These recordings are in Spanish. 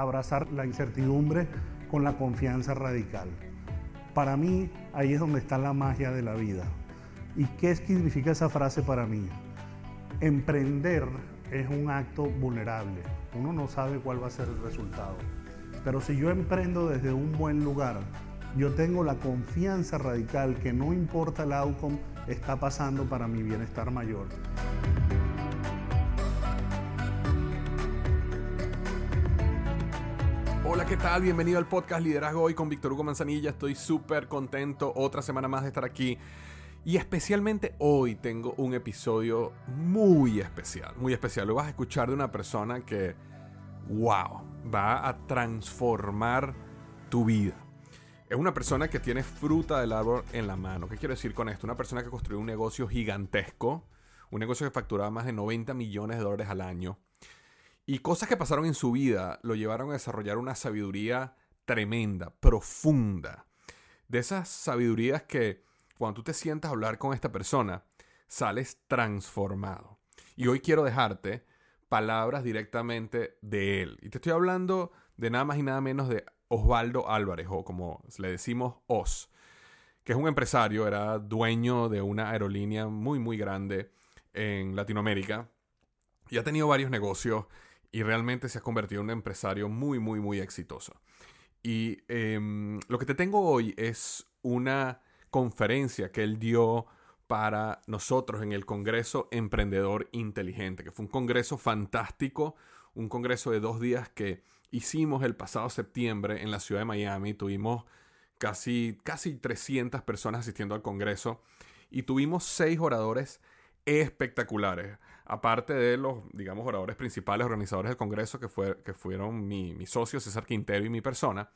abrazar la incertidumbre con la confianza radical. Para mí, ahí es donde está la magia de la vida. ¿Y qué significa esa frase para mí? Emprender es un acto vulnerable. Uno no sabe cuál va a ser el resultado. Pero si yo emprendo desde un buen lugar, yo tengo la confianza radical que no importa el outcome, está pasando para mi bienestar mayor. Hola, ¿qué tal? Bienvenido al podcast Liderazgo Hoy con Víctor Hugo Manzanilla. Estoy súper contento otra semana más de estar aquí. Y especialmente hoy tengo un episodio muy especial, muy especial. Lo vas a escuchar de una persona que, wow, va a transformar tu vida. Es una persona que tiene fruta del árbol en la mano. ¿Qué quiero decir con esto? Una persona que construyó un negocio gigantesco, un negocio que facturaba más de 90 millones de dólares al año. Y cosas que pasaron en su vida lo llevaron a desarrollar una sabiduría tremenda, profunda. De esas sabidurías que cuando tú te sientas a hablar con esta persona, sales transformado. Y hoy quiero dejarte palabras directamente de él. Y te estoy hablando de nada más y nada menos de Osvaldo Álvarez, o como le decimos Os, que es un empresario, era dueño de una aerolínea muy, muy grande en Latinoamérica y ha tenido varios negocios y realmente se ha convertido en un empresario muy, muy, muy exitoso. Y em, lo que te tengo hoy es una conferencia que él dio para nosotros en el Congreso Emprendedor Inteligente, que fue un congreso fantástico, un congreso de dos días que hicimos el pasado septiembre en la ciudad de Miami. Tuvimos casi, casi 300 personas asistiendo al congreso y tuvimos seis oradores espectaculares. Aparte de los, digamos, oradores principales, organizadores del congreso, que, fue, que fueron mi, mi socio César Quintero y mi persona,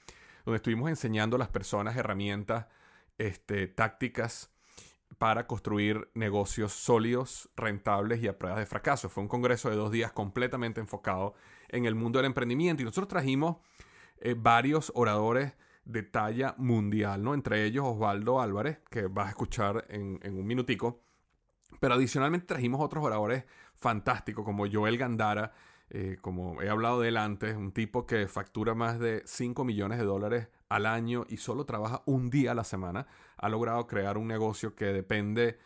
donde estuvimos enseñando a las personas herramientas, este, tácticas, para construir negocios sólidos, rentables y a pruebas de fracaso. Fue un congreso de dos días completamente enfocado en el mundo del emprendimiento y nosotros trajimos eh, varios oradores de talla mundial, ¿no? Entre ellos Osvaldo Álvarez, que vas a escuchar en, un minutico. Pero adicionalmente trajimos otros oradores fantásticos como Joel Gandara, eh, como he hablado de él antes, un tipo que factura más de 5 millones de dólares al año y solo trabaja un día a la semana, ha logrado crear un negocio que depende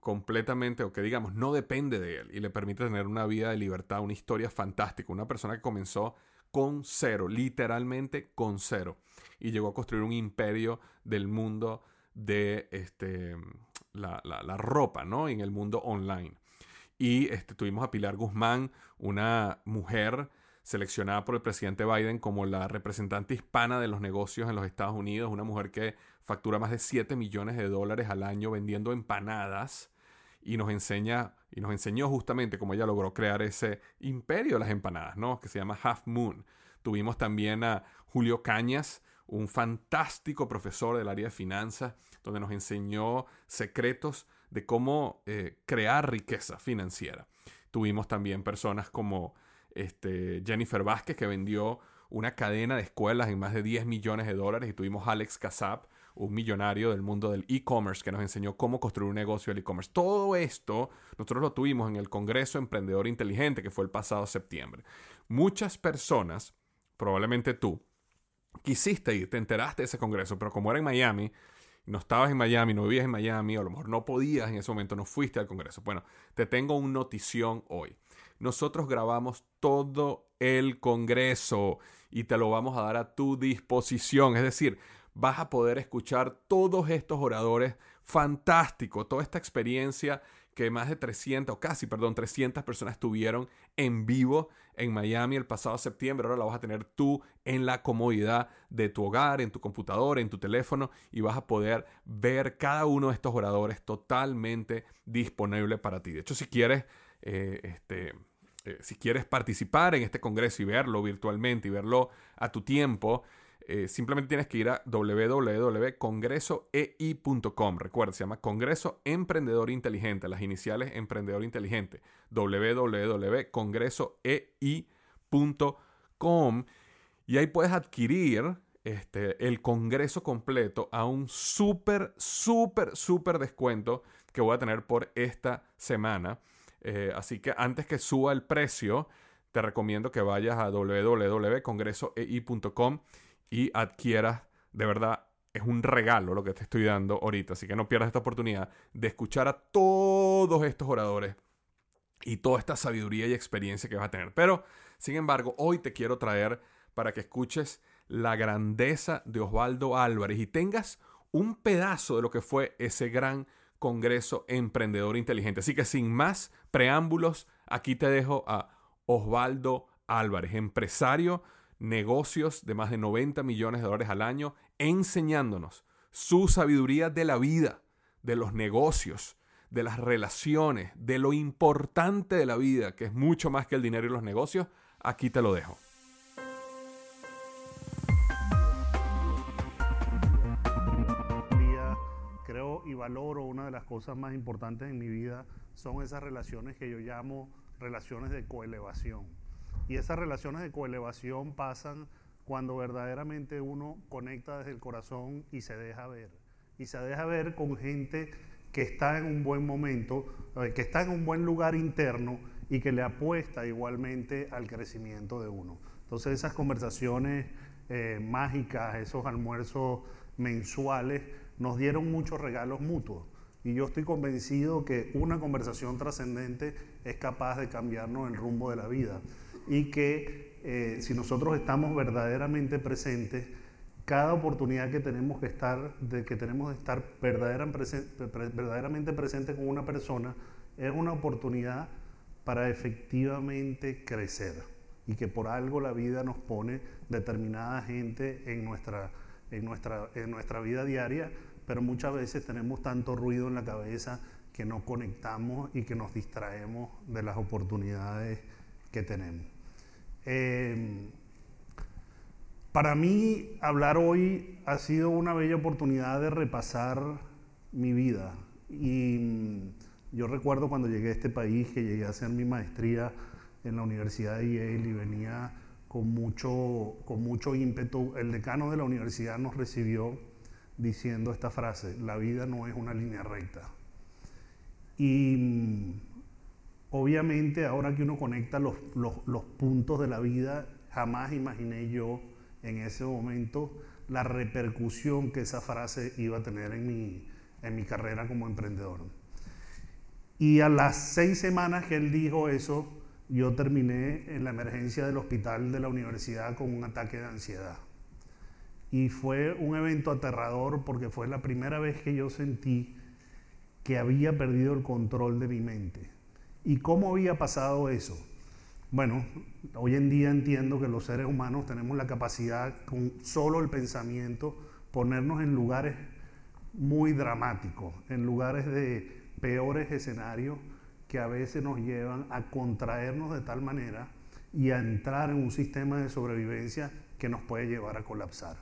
completamente, o que digamos, no depende de él y le permite tener una vida de libertad, una historia fantástica, una persona que comenzó con cero, literalmente con cero, y llegó a construir un imperio del mundo de este, la, la, ropa, ¿no? En el mundo online. Y este, tuvimos a Pilar Guzmán, una mujer seleccionada por el presidente Biden como la representante hispana de los negocios en los Estados Unidos, una mujer que factura más de 7 millones de dólares al año vendiendo empanadas y nos enseña y nos enseñó justamente cómo ella logró crear ese imperio de las empanadas, ¿no? Que se llama Half Moon. Tuvimos también a Julio Cañas, un fantástico profesor del área de finanzas, donde nos enseñó secretos de cómo eh, crear riqueza financiera. Tuvimos también personas como este, Jennifer Vázquez, que vendió una cadena de escuelas en más de 10 millones de dólares. Y tuvimos Alex Kassab, un millonario del mundo del e-commerce, que nos enseñó cómo construir un negocio del e-commerce. Todo esto nosotros lo tuvimos en el Congreso Emprendedor Inteligente, que fue el pasado septiembre. Muchas personas, probablemente tú, quisiste ir, te enteraste de ese congreso, pero como era en Miami, no estabas en Miami, no vivías en Miami, o a lo mejor no podías en ese momento, no fuiste al congreso. Bueno, te tengo una notición hoy nosotros grabamos todo el Congreso y te lo vamos a dar a tu disposición. Es decir, vas a poder escuchar todos estos oradores fantástico, toda esta experiencia que más de 300, o casi, perdón, 300 personas tuvieron en vivo en Miami el pasado septiembre. Ahora la vas a tener tú en la comodidad de tu hogar, en tu computadora, en tu teléfono y vas a poder ver cada uno de estos oradores totalmente disponible para ti. De hecho, si quieres eh, este, eh, si quieres participar en este congreso y verlo virtualmente y verlo a tu tiempo, eh, simplemente tienes que ir a www.congresoei.com. Recuerda, se llama Congreso Emprendedor Inteligente, las iniciales Emprendedor Inteligente. www.congresoei.com. Y ahí puedes adquirir este, el congreso completo a un súper, súper, súper descuento que voy a tener por esta semana. Eh, así que antes que suba el precio, te recomiendo que vayas a www.congresoei.com y adquieras, de verdad, es un regalo lo que te estoy dando ahorita, así que no pierdas esta oportunidad de escuchar a todos estos oradores y toda esta sabiduría y experiencia que vas a tener. Pero, sin embargo, hoy te quiero traer para que escuches la grandeza de Osvaldo Álvarez y tengas un pedazo de lo que fue ese gran Congreso Emprendedor Inteligente. Así que sin más preámbulos, aquí te dejo a Osvaldo Álvarez, empresario, negocios de más de 90 millones de dólares al año, enseñándonos su sabiduría de la vida, de los negocios, de las relaciones, de lo importante de la vida, que es mucho más que el dinero y los negocios. Aquí te lo dejo. creo y valoro una de las cosas más importantes en mi vida son esas relaciones que yo llamo relaciones de coelevación. Y esas relaciones de coelevación pasan cuando verdaderamente uno conecta desde el corazón y se deja ver. Y se deja ver con gente que está en un buen momento, eh, que está en un buen lugar interno y que le apuesta igualmente al crecimiento de uno. Entonces esas conversaciones eh, mágicas, esos almuerzos mensuales, nos dieron muchos regalos mutuos. Y yo estoy convencido que una conversación trascendente es capaz de cambiarnos el rumbo de la vida. Y que eh, si nosotros estamos verdaderamente presentes, cada oportunidad que tenemos que estar, de que tenemos de estar verdaderamente presente con una persona, es una oportunidad para efectivamente crecer. Y que por algo la vida nos pone determinada gente en nuestra, en nuestra, en nuestra vida diaria pero muchas veces tenemos tanto ruido en la cabeza que no conectamos y que nos distraemos de las oportunidades que tenemos. Em, para mí, hablar hoy ha sido una bella oportunidad de repasar mi vida. Y mm, yo recuerdo cuando llegué a este país, que llegué a hacer mi maestría en la Universidad de Yale y venía con mucho, con mucho ímpetu. El decano de la universidad nos recibió diciendo esta frase, la vida no es una línea recta. Y mm, obviamente ahora que uno conecta los, puntos de la vida, jamás imaginé yo en ese momento la repercusión que esa frase iba a tener en mi, en mi carrera como emprendedor. Y a las seis semanas que él dijo eso, yo terminé en la emergencia del hospital de la universidad con un ataque de ansiedad. Y fue un evento aterrador porque fue la primera vez que yo sentí que había perdido el control de mi mente. ¿Y cómo había pasado eso? Bueno, hoy en día entiendo que los seres humanos tenemos la capacidad con solo el pensamiento ponernos en lugares muy dramáticos, en lugares de peores escenarios que a veces nos llevan a contraernos de tal manera y a entrar en un sistema de sobrevivencia que nos puede llevar a colapsar.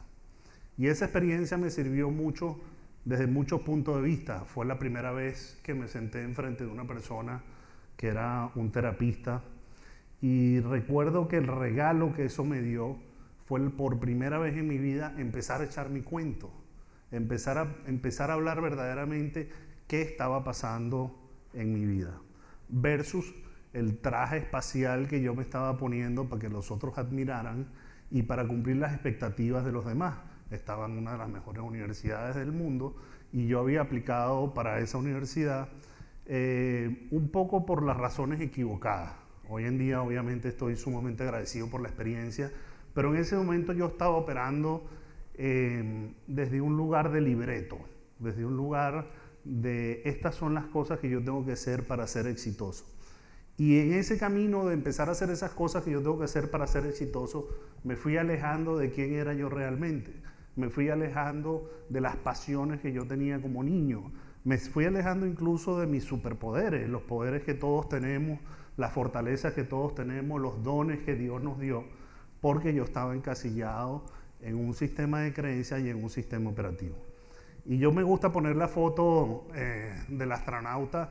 Y esa experiencia me sirvió mucho desde muchos puntos de vista. Fue la primera vez que me senté enfrente de una persona que era un terapista y recuerdo que el regalo que eso me dio fue por primera vez en mi vida empezar a echar mi cuento, empezar a, empezar a hablar verdaderamente qué estaba pasando en mi vida, versus el traje espacial que yo me estaba poniendo para que los otros admiraran y para cumplir las expectativas de los demás. Estaba en una de las mejores universidades del mundo y yo había aplicado para esa universidad eh, un poco por las razones equivocadas. Hoy en día obviamente estoy sumamente agradecido por la experiencia, pero en ese momento yo estaba operando eh, desde un lugar de libreto, desde un lugar de estas son las cosas que yo tengo que hacer para ser exitoso. Y en ese camino de empezar a hacer esas cosas que yo tengo que hacer para ser exitoso, me fui alejando de quién era yo realmente me fui alejando de las pasiones que yo tenía como niño, me fui alejando incluso de mis superpoderes, los poderes que todos tenemos, las fortalezas que todos tenemos, los dones que Dios nos dio, porque yo estaba encasillado en un sistema de creencias y en un sistema operativo. Y yo me gusta poner la foto eh, del astronauta,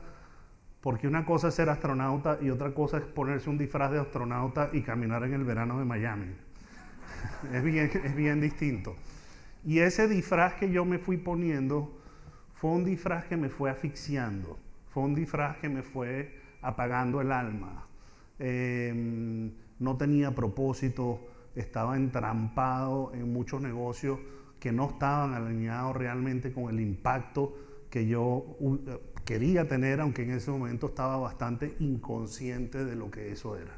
porque una cosa es ser astronauta y otra cosa es ponerse un disfraz de astronauta y caminar en el verano de Miami. es, bien, es bien distinto. Y ese disfraz que yo me fui poniendo fue un disfraz que me fue asfixiando, fue un disfraz que me fue apagando el alma. Em, no tenía propósito, estaba entrampado en muchos negocios que no estaban alineados realmente con el impacto que yo quería tener, aunque en ese momento estaba bastante inconsciente de lo que eso era.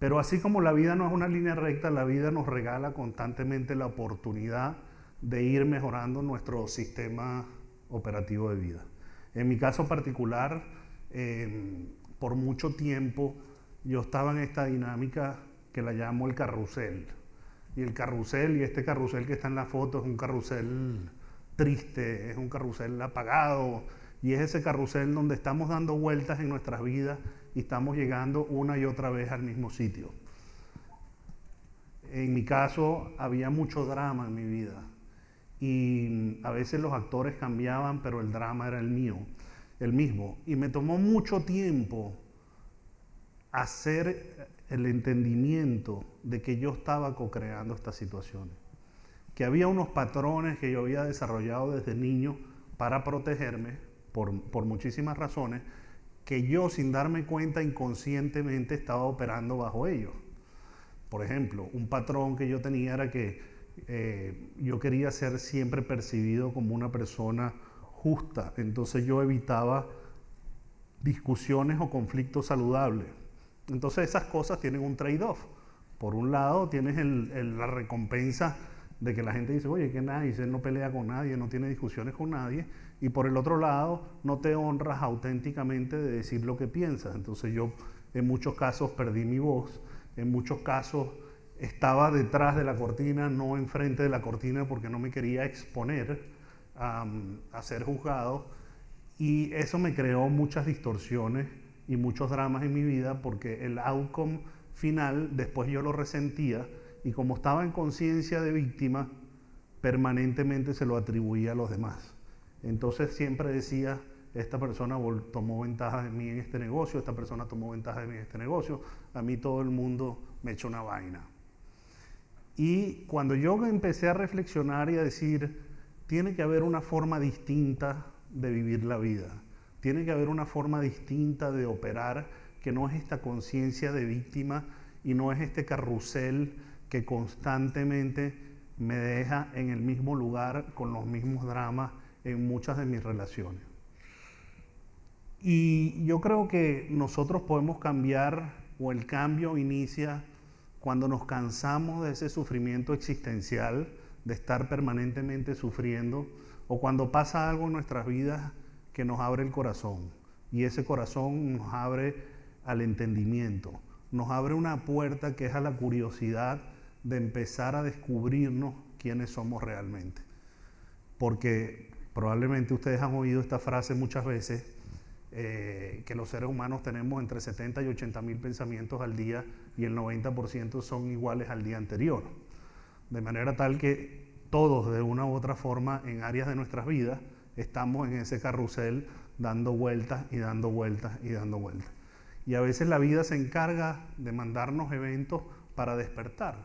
Pero así como la vida no es una línea recta, la vida nos regala constantemente la oportunidad de ir mejorando nuestro sistema operativo de vida. En mi caso particular, em, por mucho tiempo yo estaba en esta dinámica que la llamo el carrusel. Y el carrusel, y este carrusel que está en la foto, es un carrusel triste, es un carrusel apagado, y es ese carrusel donde estamos dando vueltas en nuestras vidas y estamos llegando una y otra vez al mismo sitio. En mi caso había mucho drama en mi vida y a veces los actores cambiaban, pero el drama era el mío, el mismo. Y me tomó mucho tiempo hacer el entendimiento de que yo estaba co-creando estas situaciones, que había unos patrones que yo había desarrollado desde niño para protegerme por, por muchísimas razones, que yo sin darme cuenta inconscientemente estaba operando bajo ellos. Por ejemplo, un patrón que yo tenía era que eh, yo quería ser siempre percibido como una persona justa, entonces yo evitaba discusiones o conflictos saludables. Entonces esas cosas tienen un trade-off. Por un lado tienes la recompensa de que la gente dice, oye, que nadie, él no pelea con nadie, no tiene discusiones con nadie, y por el otro lado no te honras auténticamente de decir lo que piensas. Entonces yo en muchos casos perdí mi voz, en muchos casos estaba detrás de la cortina, no enfrente de la cortina porque no me quería exponer a ser juzgado. Y eso me creó muchas distorsiones y muchos dramas en mi vida porque el outcome final después yo lo resentía y como estaba en conciencia de víctima, permanentemente se lo atribuía a los demás. Entonces siempre decía, esta persona tomó ventaja de mí en este negocio, esta persona tomó ventaja de mí en este negocio, a mí todo el mundo me echó una vaina. Y cuando yo empecé a reflexionar y a decir, tiene que haber una forma distinta de vivir la vida, tiene que haber una forma distinta de operar que no es esta conciencia de víctima y no es este carrusel que constantemente me deja en el mismo lugar con los mismos dramas en muchas de mis relaciones. Y yo creo que nosotros podemos cambiar o el cambio inicia cuando nos cansamos de ese sufrimiento existencial, de estar permanentemente sufriendo, o cuando pasa algo en nuestras vidas que nos abre el corazón. Y ese corazón nos abre al entendimiento, nos abre una puerta que es a la curiosidad de empezar a descubrirnos quiénes somos realmente. Porque probablemente ustedes han oído esta frase muchas veces, eh, que los seres humanos tenemos entre 70 y 80 mil pensamientos al día y el 90% son iguales al día anterior. De manera tal que todos de una u otra forma en áreas de nuestras vidas estamos en ese carrusel dando vueltas y dando vueltas y dando vueltas. Y a veces la vida se encarga de mandarnos eventos para despertar,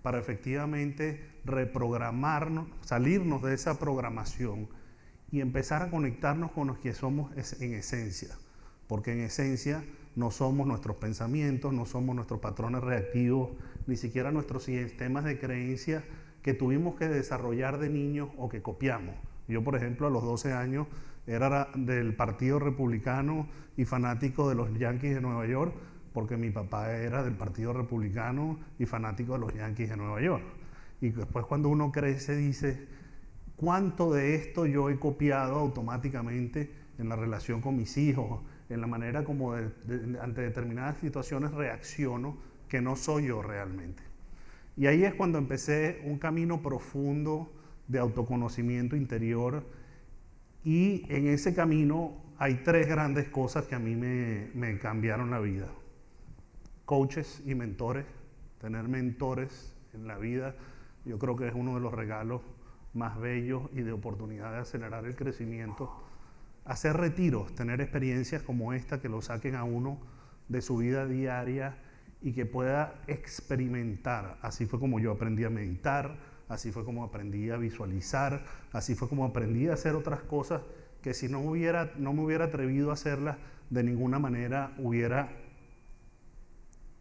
para efectivamente reprogramarnos, salirnos de esa programación y empezar a conectarnos con los que somos en esencia, porque en esencia no somos nuestros pensamientos, no somos nuestros patrones reactivos, ni siquiera nuestros sistemas de creencia que tuvimos que desarrollar de niños o que copiamos. Yo, por ejemplo, a los 12 años era del Partido Republicano y fanático de los Yankees de Nueva York, porque mi papá era del Partido Republicano y fanático de los Yankees de Nueva York. Y después cuando uno crece dice, cuánto de esto yo he copiado automáticamente en la relación con mis hijos, en la manera como ante determinadas situaciones reacciono que no soy yo realmente. Y ahí es cuando empecé un camino profundo de autoconocimiento interior y en ese camino hay tres grandes cosas que a mí me, me cambiaron la vida. Coaches y mentores, tener mentores en la vida, yo creo que es uno de los regalos más bellos y de oportunidad de acelerar el crecimiento. Hacer retiros, tener experiencias como esta que lo saquen a uno de su vida diaria y que pueda experimentar. Así fue como yo aprendí a meditar, así fue como aprendí a visualizar, así fue como aprendí a hacer otras cosas que si no, hubiera, no me hubiera atrevido a hacerlas, de ninguna manera hubiera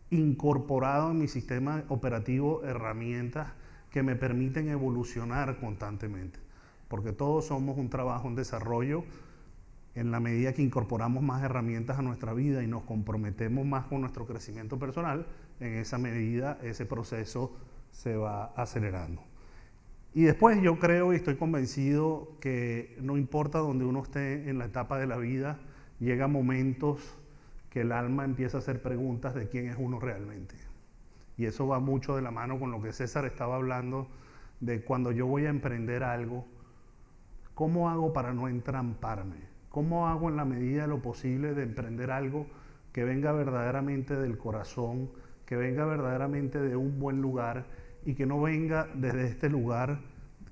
incorporado en mi sistema operativo herramientas que me permiten evolucionar constantemente, porque todos somos un trabajo en desarrollo en la medida que incorporamos más herramientas a nuestra vida y nos comprometemos más con nuestro crecimiento personal, en esa medida ese proceso se va acelerando. Y después yo creo y estoy convencido que no importa donde uno esté en la etapa de la vida, llega momentos que el alma empieza a hacer preguntas de quién es uno realmente. Y eso va mucho de la mano con lo que César estaba hablando de cuando yo voy a emprender algo, ¿cómo hago para no entramparme? ¿Cómo hago en la medida de lo posible de emprender algo que venga verdaderamente del corazón, que venga verdaderamente de un buen lugar y que no venga desde este lugar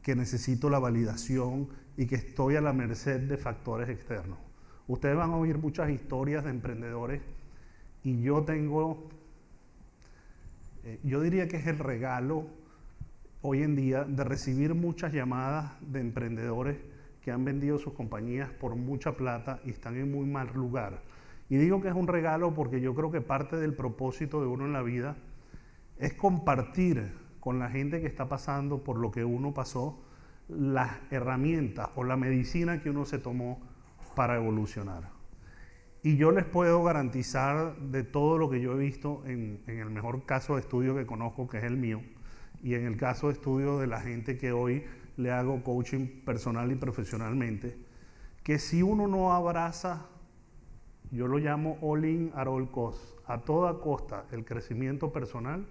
que necesito la validación y que estoy a la merced de factores externos? Ustedes van a oír muchas historias de emprendedores y yo tengo, eh, yo diría que es el regalo hoy en día de recibir muchas llamadas de emprendedores que han vendido sus compañías por mucha plata y están en muy mal lugar. Y digo que es un regalo porque yo creo que parte del propósito de uno en la vida es compartir con la gente que está pasando por lo que uno pasó las herramientas o la medicina que uno se tomó para evolucionar. Y yo les puedo garantizar de todo lo que yo he visto en, el mejor caso de estudio que conozco, que es el mío, y en el caso de estudio de la gente que hoy le hago coaching personal y profesionalmente, que si uno no abraza, yo lo llamo all in at all cost, a toda costa el crecimiento personal,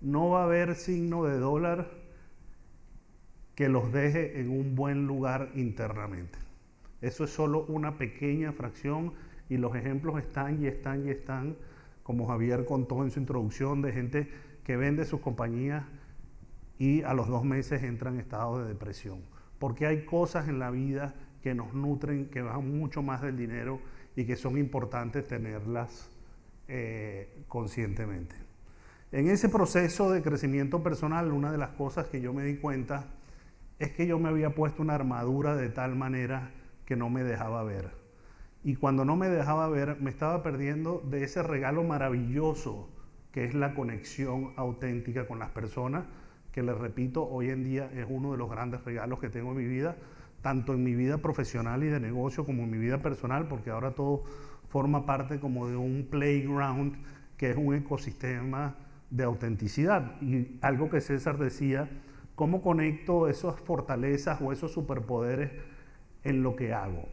no va a haber signo de dólar que los deje en un buen lugar internamente. Eso es solo una pequeña fracción y los ejemplos están y están y están, como Javier contó en su introducción, de gente que vende sus compañías y a los dos meses entra en estado de depresión. Porque hay cosas en la vida que nos nutren, que van mucho más del dinero y que son importantes tenerlas eh, conscientemente. En ese proceso de crecimiento personal, una de las cosas que yo me di cuenta es que yo me había puesto una armadura de tal manera que no me dejaba ver. Y cuando no me dejaba ver, me estaba perdiendo de ese regalo maravilloso que es la conexión auténtica con las personas que les repito, hoy en día es uno de los grandes regalos que tengo en mi vida, tanto en mi vida profesional y de negocio como en mi vida personal, porque ahora todo forma parte como de un playground que es un ecosistema de autenticidad. Y algo que César decía, ¿cómo conecto esas fortalezas o esos superpoderes en lo que hago?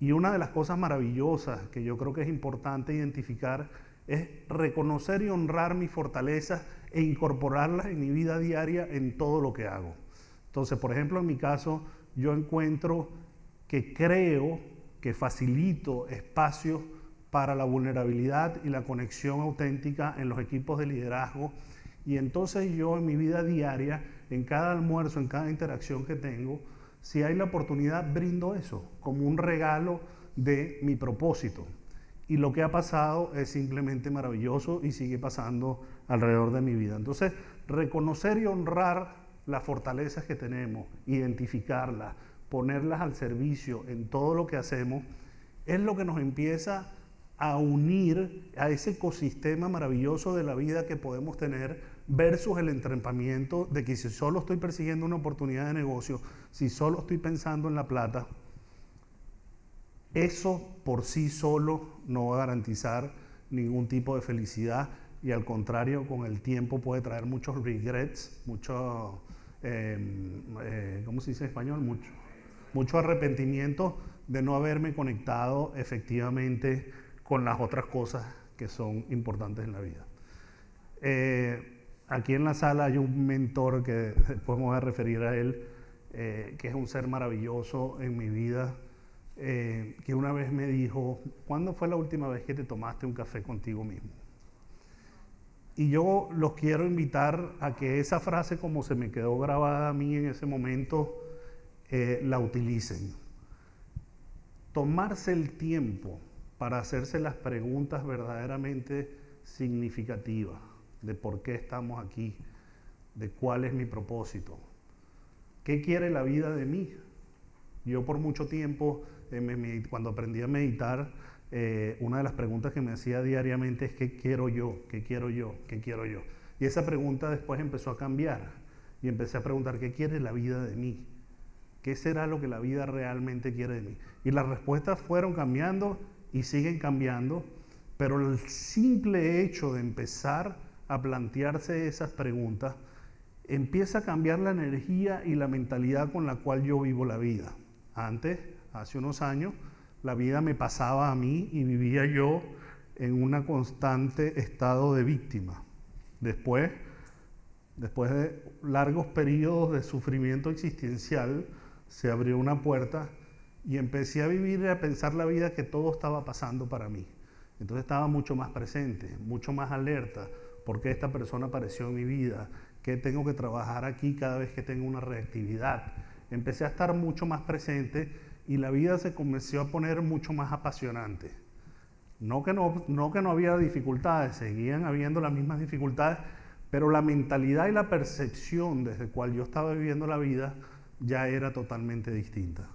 Y una de las cosas maravillosas que yo creo que es importante identificar es reconocer y honrar mis fortalezas e incorporarlas en mi vida diaria en todo lo que hago. Entonces, por ejemplo, en mi caso, yo encuentro que creo que facilito espacios para la vulnerabilidad y la conexión auténtica en los equipos de liderazgo. Y entonces yo en mi vida diaria, en cada almuerzo, en cada interacción que tengo, si hay la oportunidad, brindo eso como un regalo de mi propósito. Y lo que ha pasado es simplemente maravilloso y sigue pasando alrededor de mi vida. Entonces, reconocer y honrar las fortalezas que tenemos, identificarlas, ponerlas al servicio en todo lo que hacemos, es lo que nos empieza a unir a ese ecosistema maravilloso de la vida que podemos tener versus el entrampamiento de que si solo estoy persiguiendo una oportunidad de negocio, si solo estoy pensando en la plata, eso por sí solo no va a garantizar ningún tipo de felicidad y al contrario, con el tiempo puede traer muchos regrets, mucho, em, eh, ¿cómo se dice en español? Mucho, mucho arrepentimiento de no haberme conectado efectivamente con las otras cosas que son importantes en la vida. Eh, aquí en la sala hay un mentor que después me voy a referir a él, eh, que es un ser maravilloso en mi vida, que una vez me dijo, ¿cuándo fue la última vez que te tomaste un café contigo mismo? Y yo los quiero invitar a que esa frase, como se me quedó grabada a mí en ese momento, eh, la utilicen. Tomarse el tiempo para hacerse las preguntas verdaderamente significativas de por qué estamos aquí, de cuál es mi propósito, qué quiere la vida de mí. Yo por mucho tiempo, cuando aprendí a meditar, eh, una de las preguntas que me hacía diariamente es ¿qué quiero yo? ¿Qué quiero yo? ¿Qué quiero yo? Y esa pregunta después empezó a cambiar y empecé a preguntar ¿qué quiere la vida de mí? ¿Qué será lo que la vida realmente quiere de mí? Y las respuestas fueron cambiando y siguen cambiando, pero el simple hecho de empezar a plantearse esas preguntas empieza a cambiar la energía y la mentalidad con la cual yo vivo la vida. Antes, hace unos años, la vida me pasaba a mí y vivía yo en un constante estado de víctima. Después, después de largos periodos de sufrimiento existencial, se abrió una puerta y empecé a vivir y a pensar la vida que todo estaba pasando para mí. Entonces estaba mucho más presente, mucho más alerta, porque esta persona apareció en mi vida, que tengo que trabajar aquí cada vez que tengo una reactividad. Empecé a estar mucho más presente y la vida se comenzó a poner mucho más apasionante. No que no, no que no había dificultades, seguían habiendo las mismas dificultades, pero la mentalidad y la percepción desde cual yo estaba viviendo la vida ya era totalmente distinta.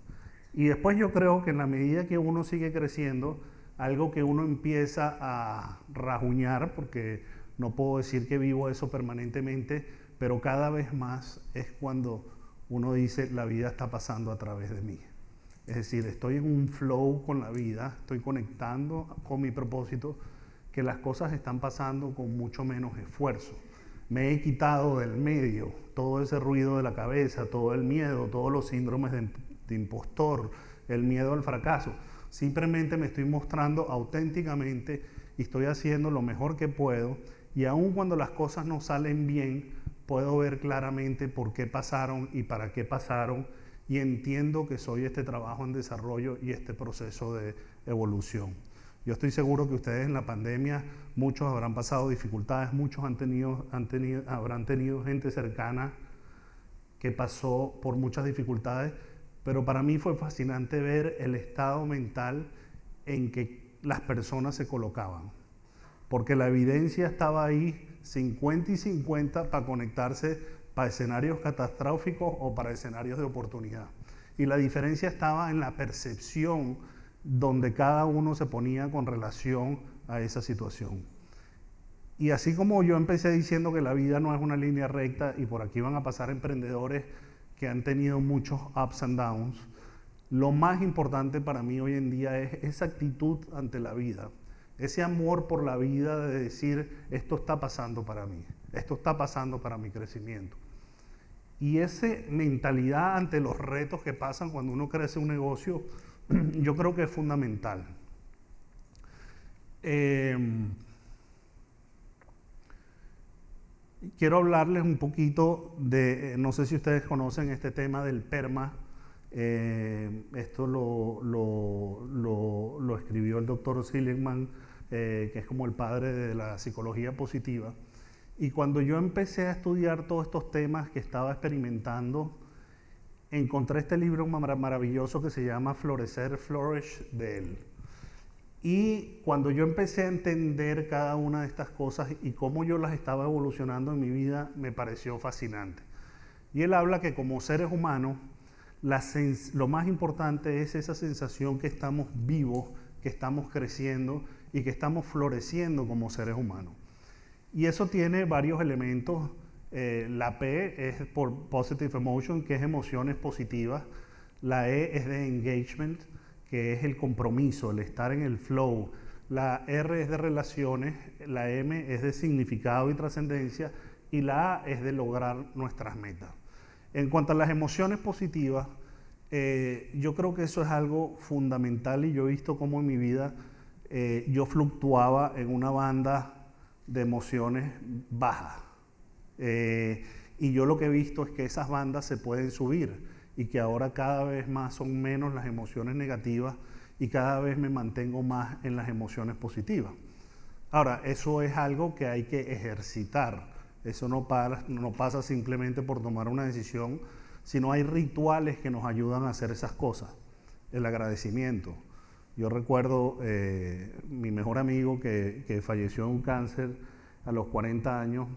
Y después yo creo que en la medida que uno sigue creciendo, algo que uno empieza a rajuñar, porque no puedo decir que vivo eso permanentemente, pero cada vez más es cuando uno dice la vida está pasando a través de mí. Es decir, estoy en un flow con la vida, estoy conectando con mi propósito, que las cosas están pasando con mucho menos esfuerzo. Me he quitado del medio todo ese ruido de la cabeza, todo el miedo, todos los síndromes de, impostor, el miedo al fracaso. Simplemente me estoy mostrando auténticamente y estoy haciendo lo mejor que puedo y aun cuando las cosas no salen bien, puedo ver claramente por qué pasaron y para qué pasaron y entiendo que soy este trabajo en desarrollo y este proceso de evolución. Yo estoy seguro que ustedes en la pandemia, muchos habrán pasado dificultades, muchos han tenido, han tenido, habrán tenido gente cercana que pasó por muchas dificultades, pero para mí fue fascinante ver el estado mental en que las personas se colocaban, porque la evidencia estaba ahí 50 y 50 para conectarse para escenarios catastróficos o para escenarios de oportunidad. Y la diferencia estaba en la percepción donde cada uno se ponía con relación a esa situación. Y así como yo empecé diciendo que la vida no es una línea recta y por aquí van a pasar emprendedores que han tenido muchos ups and downs, lo más importante para mí hoy en día es esa actitud ante la vida, ese amor por la vida de decir, esto está pasando para mí, esto está pasando para mi crecimiento. Y esa mentalidad ante los retos que pasan cuando uno crece un negocio, yo creo que es fundamental. Em, quiero hablarles un poquito de, no sé si ustedes conocen este tema del PERMA. Eh, esto lo, escribió el doctor Seligman, eh, que es como el padre de la psicología positiva. Y cuando yo empecé a estudiar todos estos temas que estaba experimentando, encontré este libro maravilloso que se llama Florecer, Flourish de él. Y cuando yo empecé a entender cada una de estas cosas y cómo yo las estaba evolucionando en mi vida, me pareció fascinante. Y él habla que como seres humanos, lo más importante es esa sensación que estamos vivos, que estamos creciendo y que estamos floreciendo como seres humanos. Y eso tiene varios elementos. Eh, la P es por Positive Emotion, que es emociones positivas. La E es de Engagement, que es el compromiso, el estar en el flow. La R es de relaciones, la M es de significado y trascendencia y la A es de lograr nuestras metas. En cuanto a las emociones positivas, eh, yo creo que eso es algo fundamental y yo he visto cómo en mi vida eh, yo fluctuaba en una banda de emociones bajas. Eh, y yo lo que he visto es que esas bandas se pueden subir y que ahora cada vez más son menos las emociones negativas y cada vez me mantengo más en las emociones positivas. Ahora, eso es algo que hay que ejercitar. Eso no, no pasa simplemente por tomar una decisión, sino hay rituales que nos ayudan a hacer esas cosas. El agradecimiento, yo recuerdo eh, mi mejor amigo que, que, falleció de un cáncer a los 40 años.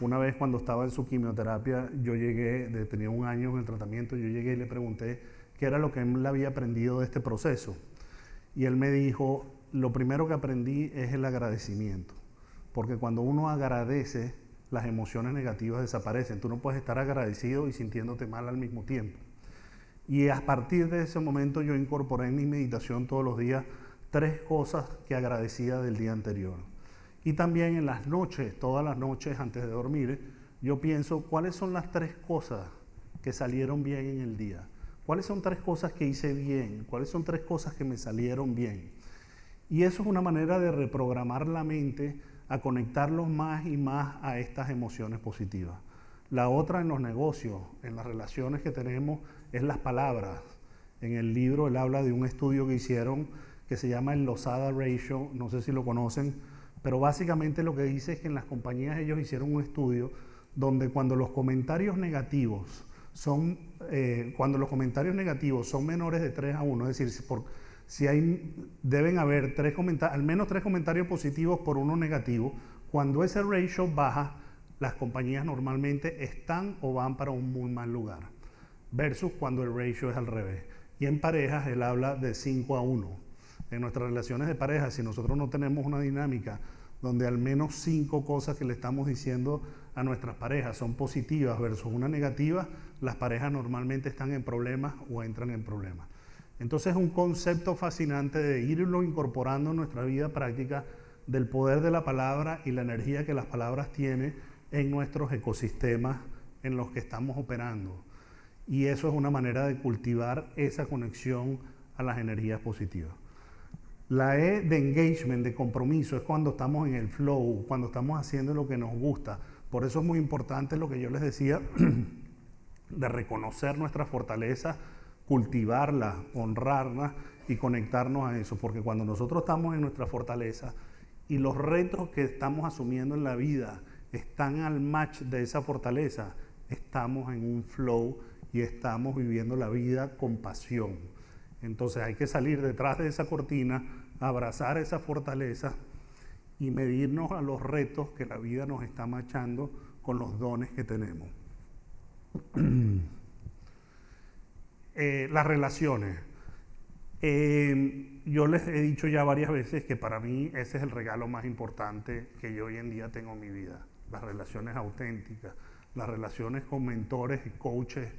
Una vez cuando estaba en su quimioterapia, yo llegué, tenía un año en el tratamiento, yo llegué y le pregunté qué era lo que él había aprendido de este proceso. Y él me dijo, lo primero que aprendí es el agradecimiento. Porque cuando uno agradece, las emociones negativas desaparecen. Tú no puedes estar agradecido y sintiéndote mal al mismo tiempo. Y a partir de ese momento yo incorporé en mi meditación todos los días tres cosas que agradecía del día anterior. Y también en las noches, todas las noches antes de dormir, yo pienso cuáles son las tres cosas que salieron bien en el día. ¿Cuáles son tres cosas que hice bien? ¿Cuáles son tres cosas que me salieron bien? Y eso es una manera de reprogramar la mente a conectarlos más y más a estas emociones positivas. La otra en los negocios, en las relaciones que tenemos, es las palabras. En el libro él habla de un estudio que hicieron que se llama el Losada Ratio, no sé si lo conocen, pero básicamente lo que dice es que en las compañías ellos hicieron un estudio donde cuando los comentarios negativos son, eh, cuando los comentarios negativos son menores de 3 a 1, es decir, por, si hay, deben haber tres al menos tres comentarios positivos por uno negativo. Cuando ese ratio baja, las compañías normalmente están o van para un muy mal lugar. Versus cuando el ratio es al revés. Y en parejas él habla de 5 a 1. En nuestras relaciones de pareja, si nosotros no tenemos una dinámica donde al menos cinco cosas que le estamos diciendo a nuestras parejas son positivas versus una negativa, las parejas normalmente están en problemas o entran en problemas. Entonces es un concepto fascinante de irlo incorporando en nuestra vida práctica del poder de la palabra y la energía que las palabras tienen en nuestros ecosistemas en los que estamos operando. Y eso es una manera de cultivar esa conexión a las energías positivas. La E de engagement, de compromiso, es cuando estamos en el flow, cuando estamos haciendo lo que nos gusta. Por eso es muy importante lo que yo les decía de reconocer nuestra fortaleza cultivarla, honrarla y conectarnos a eso, porque cuando nosotros estamos en nuestra fortaleza y los retos que estamos asumiendo en la vida están al match de esa fortaleza, estamos en un flow y estamos viviendo la vida con pasión. Entonces hay que salir detrás de esa cortina, abrazar esa fortaleza y medirnos a los retos que la vida nos está machando con los dones que tenemos. Eh, las relaciones. Eh, yo les he dicho ya varias veces que para mí ese es el regalo más importante que yo hoy en día tengo en mi vida. Las relaciones auténticas, las relaciones con mentores y coaches,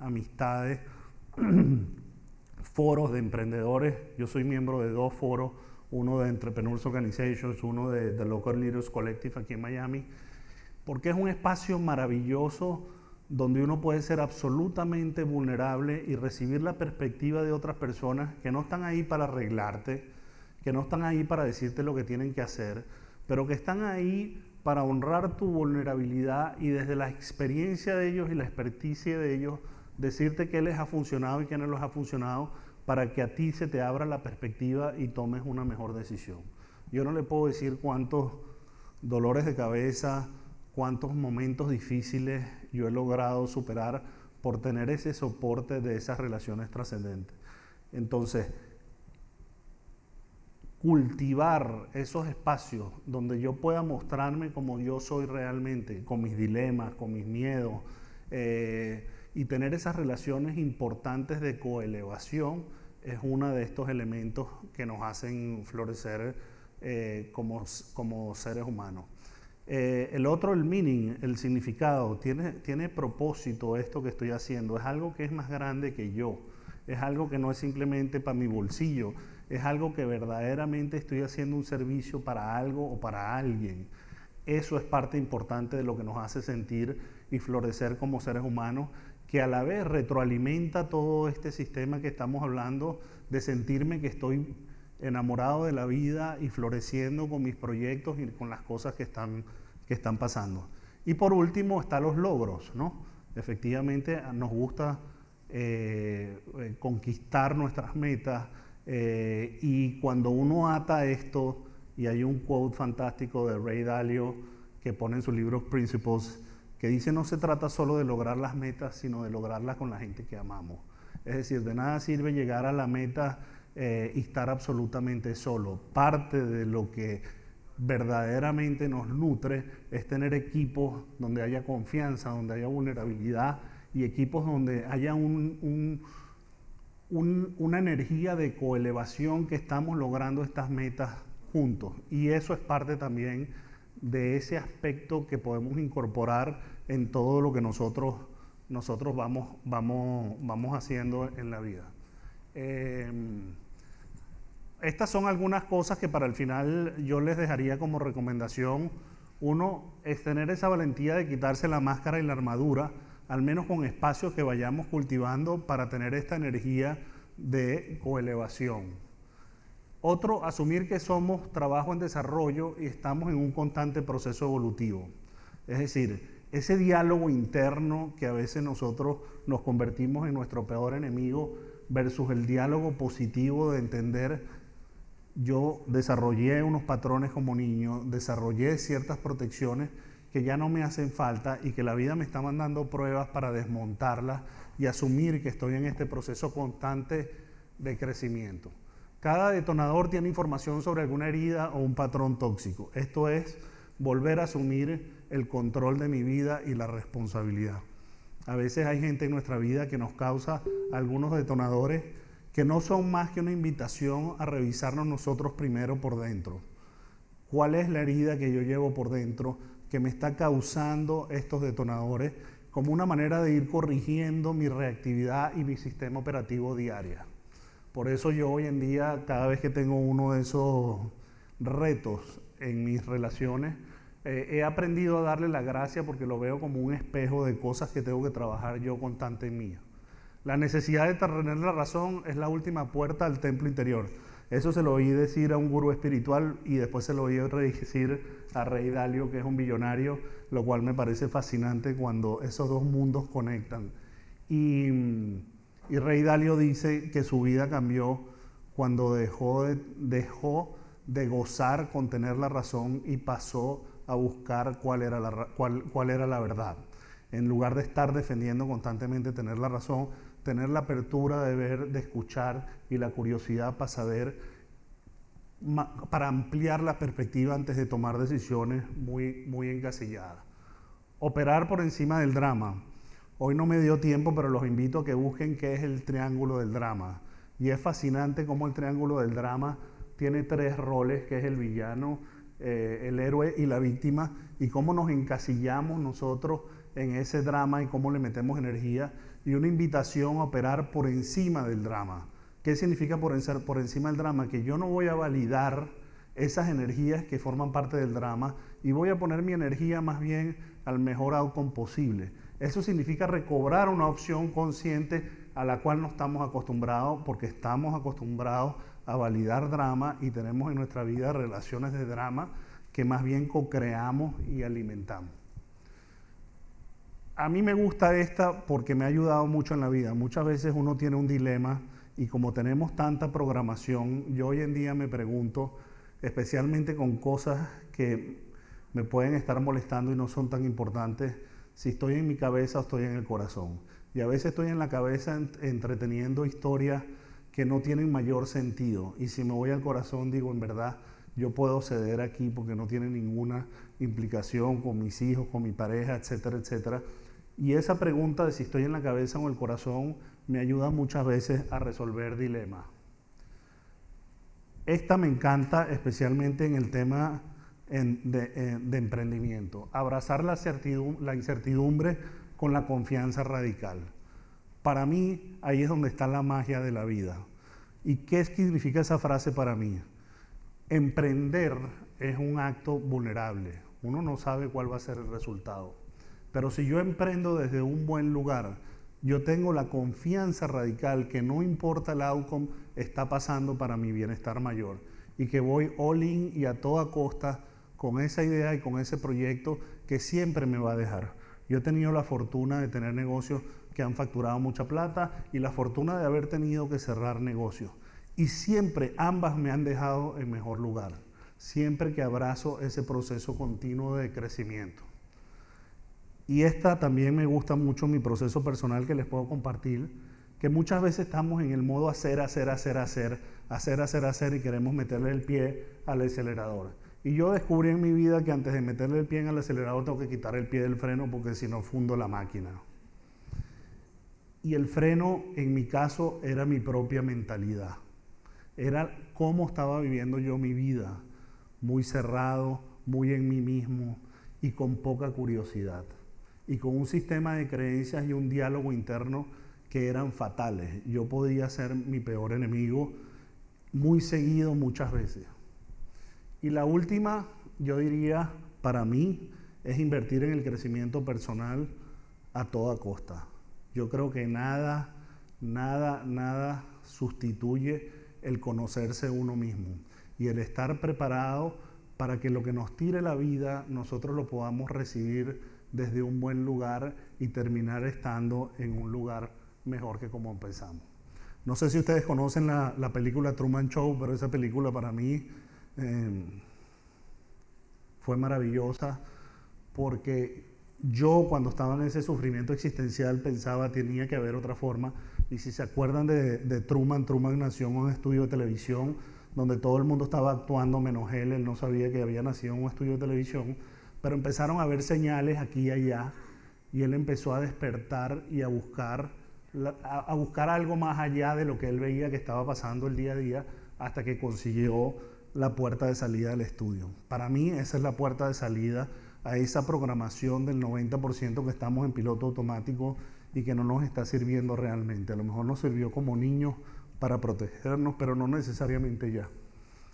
amistades, foros de emprendedores. Yo soy miembro de dos foros, uno de Entrepreneurs Organizations, uno de The Local Leaders Collective aquí en Miami, porque es un espacio maravilloso donde uno puede ser absolutamente vulnerable y recibir la perspectiva de otras personas que no están ahí para arreglarte, que no están ahí para decirte lo que tienen que hacer, pero que están ahí para honrar tu vulnerabilidad y desde la experiencia de ellos y la experticia de ellos, decirte qué les ha funcionado y qué no les ha funcionado para que a ti se te abra la perspectiva y tomes una mejor decisión. Yo no le puedo decir cuántos dolores de cabeza, cuántos momentos difíciles yo he logrado superar por tener ese soporte de esas relaciones trascendentes. Entonces, cultivar esos espacios donde yo pueda mostrarme como yo soy realmente, con mis dilemas, con mis miedos, eh, y tener esas relaciones importantes de coelevación es uno de estos elementos que nos hacen florecer eh, como, como seres humanos. Eh, el otro, el meaning, el significado, tiene, tiene propósito esto que estoy haciendo, es algo que es más grande que yo, es algo que no es simplemente para mi bolsillo, es algo que verdaderamente estoy haciendo un servicio para algo o para alguien. Eso es parte importante de lo que nos hace sentir y florecer como seres humanos, que a la vez retroalimenta todo este sistema que estamos hablando de sentirme que estoy enamorado de la vida y floreciendo con mis proyectos y con las cosas que están, que están pasando. Y por último están los logros, ¿no? Efectivamente nos gusta eh, eh, conquistar nuestras metas eh, y cuando uno ata esto, y hay un quote fantástico de Ray Dalio que pone en su libro Principles, que dice no se trata solo de lograr las metas, sino de lograrlas con la gente que amamos. Es decir, de nada sirve llegar a la meta eh, y estar absolutamente solo. Parte de lo que verdaderamente nos nutre es tener equipos donde haya confianza, donde haya vulnerabilidad y equipos donde haya un, una energía de coelevación que estamos logrando estas metas juntos. Y eso es parte también de ese aspecto que podemos incorporar en todo lo que nosotros, nosotros vamos, vamos, vamos haciendo en la vida. Em, estas son algunas cosas que para el final yo les dejaría como recomendación. Uno es tener esa valentía de quitarse la máscara y la armadura, al menos con espacios que vayamos cultivando para tener esta energía de coelevación. Otro, asumir que somos trabajo en desarrollo y estamos en un constante proceso evolutivo. Es decir, ese diálogo interno que a veces nosotros nos convertimos en nuestro peor enemigo versus el diálogo positivo de entender yo desarrollé unos patrones como niño, desarrollé ciertas protecciones que ya no me hacen falta y que la vida me está mandando pruebas para desmontarlas y asumir que estoy en este proceso constante de crecimiento. Cada detonador tiene información sobre alguna herida o un patrón tóxico. Esto es volver a asumir el control de mi vida y la responsabilidad. A veces hay gente en nuestra vida que nos causa algunos detonadores que no son más que una invitación a revisarnos nosotros primero por dentro. ¿Cuál es la herida que yo llevo por dentro que me está causando estos detonadores como una manera de ir corrigiendo mi reactividad y mi sistema operativo diaria? Por eso yo hoy en día, cada vez que tengo uno de esos retos en mis relaciones, eh, he aprendido a darle la gracia porque lo veo como un espejo de cosas que tengo que trabajar yo constante en mí. La necesidad de tener la razón es la última puerta al templo interior. Eso se lo oí decir a un gurú espiritual y después se lo oí decir a Rey Dalio, que es un billonario, lo cual me parece fascinante cuando esos dos mundos conectan. Y y Rey Dalio dice que su vida cambió cuando dejó de, dejó de gozar con tener la razón y pasó a buscar cuál era, la, cuál, cuál era la verdad. En lugar de estar defendiendo constantemente tener la razón, tener la apertura de ver, de escuchar y la curiosidad para saber, para ampliar la perspectiva antes de tomar decisiones muy, muy encasilladas. Operar por encima del drama. Hoy no me dio tiempo, pero los invito a que busquen qué es el triángulo del drama. Y es fascinante cómo el triángulo del drama tiene tres roles, que es el villano, eh, el héroe y la víctima, y cómo nos encasillamos nosotros en ese drama y cómo le metemos energía, y una invitación a operar por encima del drama. ¿Qué significa por, por encima del drama? Que yo no voy a validar esas energías que forman parte del drama y voy a poner mi energía más bien al mejor outcome posible. Eso significa recobrar una opción consciente a la cual no estamos acostumbrados porque estamos acostumbrados a validar drama y tenemos en nuestra vida relaciones de drama que más bien co-creamos y alimentamos. A mí me gusta esta porque me ha ayudado mucho en la vida. Muchas veces uno tiene un dilema y como tenemos tanta programación, yo hoy en día me pregunto, especialmente con cosas que me pueden estar molestando y no son tan importantes, si estoy en mi cabeza o estoy en el corazón. Y a veces estoy en la cabeza entreteniendo historias que no tienen mayor sentido. Y si me voy al corazón, digo, en verdad, yo puedo ceder aquí porque no tiene ninguna implicación con mis hijos, con mi pareja, etcétera, etcétera. Y esa pregunta de si estoy en la cabeza o en el corazón me ayuda muchas veces a resolver dilemas. Esta me encanta especialmente en el tema de, emprendimiento. Abrazar la, la incertidumbre con la confianza radical. Para mí, ahí es donde está la magia de la vida. ¿Y qué significa esa frase para mí? Emprender es un acto vulnerable. Uno no sabe cuál va a ser el resultado. Pero si yo emprendo desde un buen lugar, yo tengo la confianza radical que no importa el outcome, está pasando para mi bienestar mayor. Y que voy all in y a toda costa con esa idea y con ese proyecto que siempre me va a dejar. Yo he tenido la fortuna de tener negocios que han facturado mucha plata y la fortuna de haber tenido que cerrar negocios. Y siempre ambas me han dejado en mejor lugar, siempre que abrazo ese proceso continuo de crecimiento. Y esta también me gusta mucho mi proceso personal que les puedo compartir, que muchas veces estamos en el modo hacer, hacer, hacer, hacer, hacer, hacer, hacer y queremos meterle el pie al acelerador. Y yo descubrí en mi vida que antes de meterle el pie en el acelerador tengo que quitar el pie del freno porque si no fundo la máquina. Y el freno, en mi caso, era mi propia mentalidad. Era cómo estaba viviendo yo mi vida, muy cerrado, muy en mí mismo y con poca curiosidad. Y con un sistema de creencias y un diálogo interno que eran fatales. Yo podía ser mi peor enemigo muy seguido muchas veces. Y la última, yo diría, para mí, es invertir en el crecimiento personal a toda costa. Yo creo que nada, nada, nada sustituye el conocerse uno mismo y el estar preparado para que lo que nos tire la vida nosotros lo podamos recibir desde un buen lugar y terminar estando en un lugar mejor que como empezamos. No sé si ustedes conocen la, película Truman Show, pero esa película para mí em, fue maravillosa porque yo cuando estaba en ese sufrimiento existencial pensaba tenía que haber otra forma. Y si se acuerdan de, Truman, Truman nació en un estudio de televisión donde todo el mundo estaba actuando menos él, él no sabía que había nacido en un estudio de televisión, pero empezaron a ver señales aquí y allá y él empezó a despertar y a buscar, a buscar algo más allá de lo que él veía que estaba pasando el día a día hasta que consiguió la puerta de salida del estudio. Para mí esa es la puerta de salida a esa programación del 90% que estamos en piloto automático y que no nos está sirviendo realmente. A lo mejor nos sirvió como niños para protegernos, pero no necesariamente ya.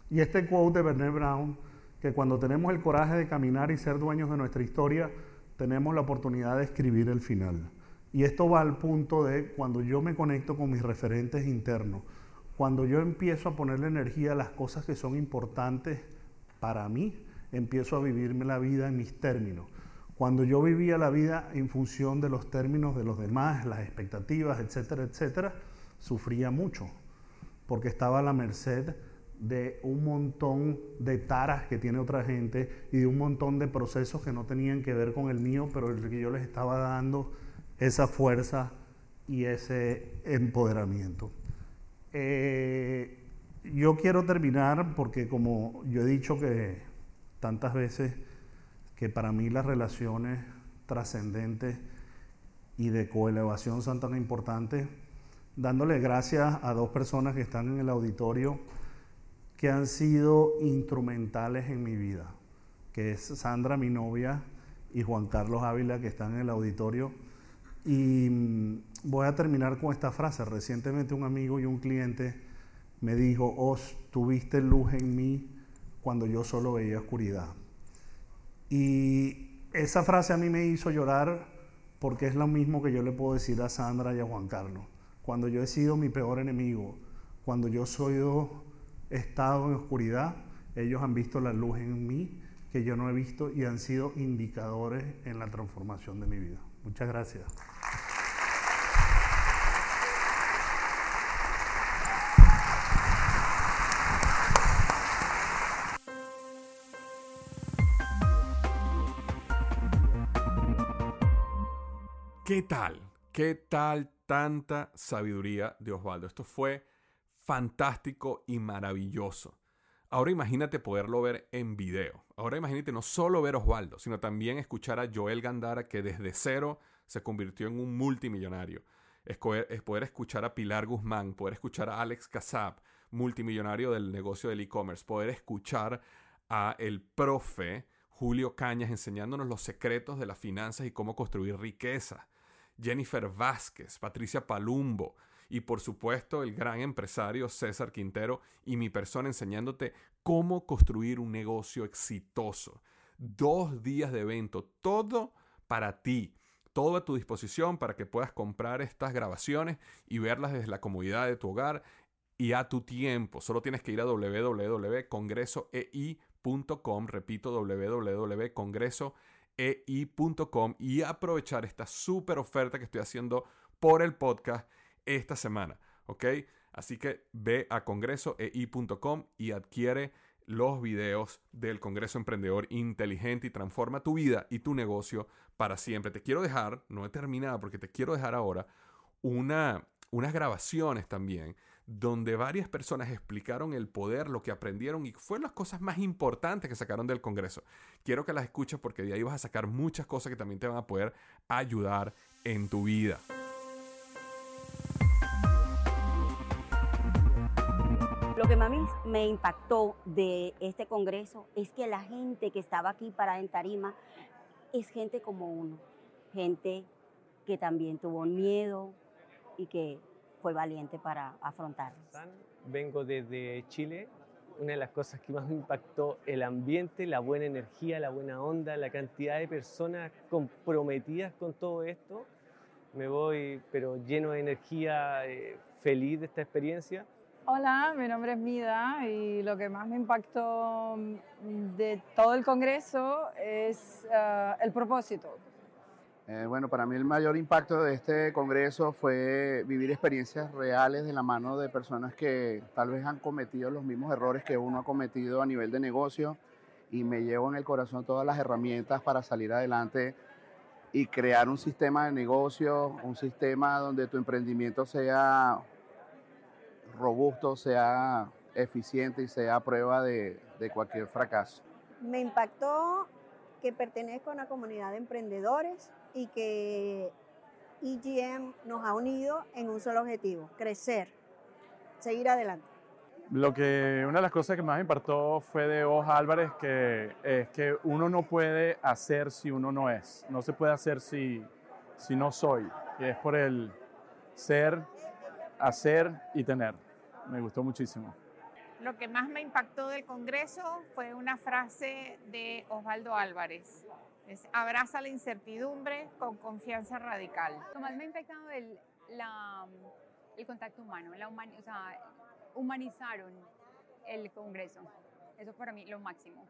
Y este quote de Bernet Brown, que cuando tenemos el coraje de caminar y ser dueños de nuestra historia, tenemos la oportunidad de escribir el final. Y esto va al punto de cuando yo me conecto con mis referentes internos, cuando yo empiezo a ponerle energía a las cosas que son importantes para mí, empiezo a vivirme la vida en mis términos. Cuando yo vivía la vida en función de los términos de los demás, las expectativas, etcétera, etcétera, sufría mucho, porque estaba a la merced de un montón de taras que tiene otra gente y de un montón de procesos que no tenían que ver con el mío, pero el que yo les estaba dando esa fuerza y ese empoderamiento. Eh, yo quiero terminar porque como yo he dicho que tantas veces que para mí las relaciones trascendentes y de coelevación son tan importantes, dándole gracias a dos personas que están en el auditorio que han sido instrumentales en mi vida, que es Sandra, mi novia, y Juan Carlos Ávila, que están en el auditorio. Y mm, voy a terminar con esta frase. Recientemente un amigo y un cliente me dijo, Os, tuviste luz en mí cuando yo solo veía oscuridad. Y esa frase a mí me hizo llorar porque es lo mismo que yo le puedo decir a Sandra y a Juan Carlos cuando yo he sido mi peor enemigo, cuando yo soy estado en oscuridad, ellos han visto la luz en mí que yo no he visto y han sido indicadores en la transformación de mi vida. Muchas gracias. ¿Qué tal? ¿Qué tal tanta sabiduría de Osvaldo? Esto fue fantástico y maravilloso. Ahora imagínate poderlo ver en video. Ahora imagínate no solo ver a Osvaldo, sino también escuchar a Joel Gandara, que desde cero se convirtió en un multimillonario. Es poder escuchar a Pilar Guzmán, poder escuchar a Alex Casab, multimillonario del negocio del e-commerce, poder escuchar a el profe Julio Cañas enseñándonos los secretos de las finanzas y cómo construir riqueza. Jennifer Vázquez, Patricia Palumbo y por supuesto el gran empresario César Quintero y mi persona enseñándote cómo construir un negocio exitoso. Dos días de evento, todo para ti, todo a tu disposición para que puedas comprar estas grabaciones y verlas desde la comodidad de tu hogar y a tu tiempo. Solo tienes que ir a www.congresoei.com, repito, www.congresoei.com ei.com y aprovechar esta súper oferta que estoy haciendo por el podcast esta semana. ¿Ok? Así que ve a congresoei.com y adquiere los videos del Congreso Emprendedor Inteligente y transforma tu vida y tu negocio para siempre. Te quiero dejar, no he terminado porque te quiero dejar ahora una, unas grabaciones también donde varias personas explicaron el poder, lo que aprendieron y fueron las cosas más importantes que sacaron del Congreso. Quiero que las escuches porque de ahí vas a sacar muchas cosas que también te van a poder ayudar en tu vida. Lo que más me impactó de este Congreso es que la gente que estaba aquí para en Tarima es gente como uno, gente que también tuvo miedo y que fue valiente para afrontarlo. Vengo desde Chile. Una de las cosas que más me impactó, el ambiente, la buena energía, la buena onda, la cantidad de personas comprometidas con todo esto. Me voy, pero lleno de energía, eh, feliz de esta experiencia. Hola, mi nombre es Mida y lo que más me impactó de todo el Congreso es eh, el propósito. Eh, bueno, para mí el mayor impacto de este congreso fue vivir experiencias reales de la mano de personas que tal vez han cometido los mismos errores que uno ha cometido a nivel de negocio y me llevo en el corazón todas las herramientas para salir adelante y crear un sistema de negocio, un sistema donde tu emprendimiento sea robusto, sea eficiente y sea prueba de, de cualquier fracaso. Me impactó que pertenezco a una comunidad de emprendedores y que EGM nos ha unido en un solo objetivo, crecer, seguir adelante. Lo que una de las cosas que más me impactó fue de Oja Álvarez, que es que uno no puede hacer si uno no es, no se puede hacer si, si no soy, y es por el ser, hacer y tener. Me gustó muchísimo. Lo que más me impactó del Congreso fue una frase de Osvaldo Álvarez, abraza la incertidumbre con confianza radical. Lo más me ha impactado el, el contacto humano, la o sea, humanizaron el Congreso. Eso para mí lo máximo.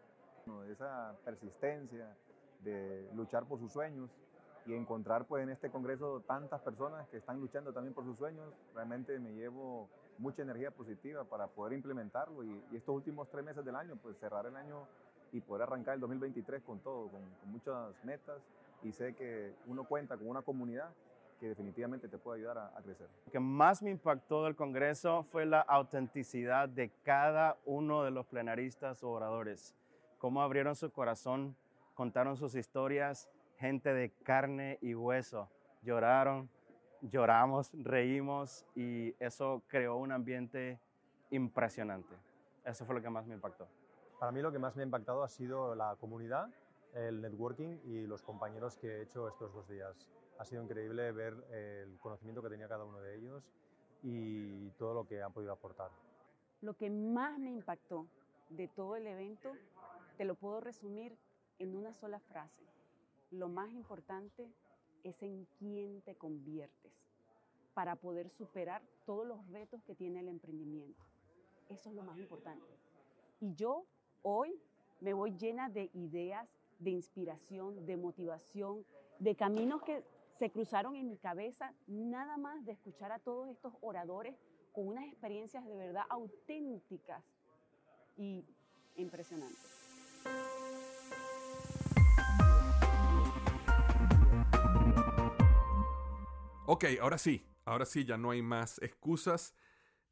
Esa persistencia de luchar por sus sueños y encontrar pues en este Congreso tantas personas que están luchando también por sus sueños, realmente me llevo mucha energía positiva para poder implementarlo y, y estos últimos tres meses del año, pues cerrar el año y poder arrancar el 2023 con todo, con, muchas metas y sé que uno cuenta con una comunidad que definitivamente te puede ayudar a, crecer. Lo que más me impactó del Congreso fue la autenticidad de cada uno de los plenaristas o oradores, cómo abrieron su corazón, contaron sus historias, gente de carne y hueso, lloraron, lloramos, reímos y eso creó un ambiente impresionante. Eso fue lo que más me impactó. Para mí lo que más me ha impactado ha sido la comunidad, el networking y los compañeros que he hecho estos dos días. Ha sido increíble ver el conocimiento que tenía cada uno de ellos y todo lo que han podido aportar. Lo que más me impactó de todo el evento, te lo puedo resumir en una sola frase. Lo más importante es en quién te conviertes para poder superar todos los retos que tiene el emprendimiento. Eso es lo más importante. Y yo Hoy me voy llena de ideas, de inspiración, de motivación, de caminos que se cruzaron en mi cabeza, nada más de escuchar a todos estos oradores con unas experiencias de verdad auténticas y impresionantes. Ok, ahora sí, ahora sí, ya no hay más excusas.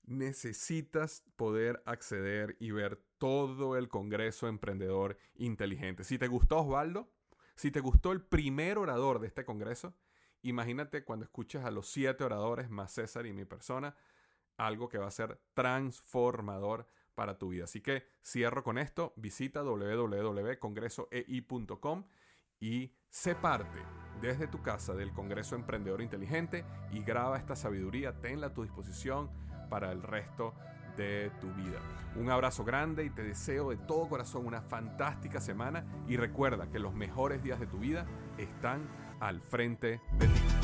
Necesitas poder acceder y ver todo el Congreso Emprendedor Inteligente. Si te gustó Osvaldo, si te gustó el primer orador de este Congreso, imagínate cuando escuches a los siete oradores más César y mi persona, algo que va a ser transformador para tu vida. Así que cierro con esto, visita www.congresoei.com y sé parte desde tu casa del Congreso Emprendedor Inteligente y graba esta sabiduría, tenla a tu disposición para el resto de tu vida. Un abrazo grande y te deseo de todo corazón una fantástica semana y recuerda que los mejores días de tu vida están al frente de ti.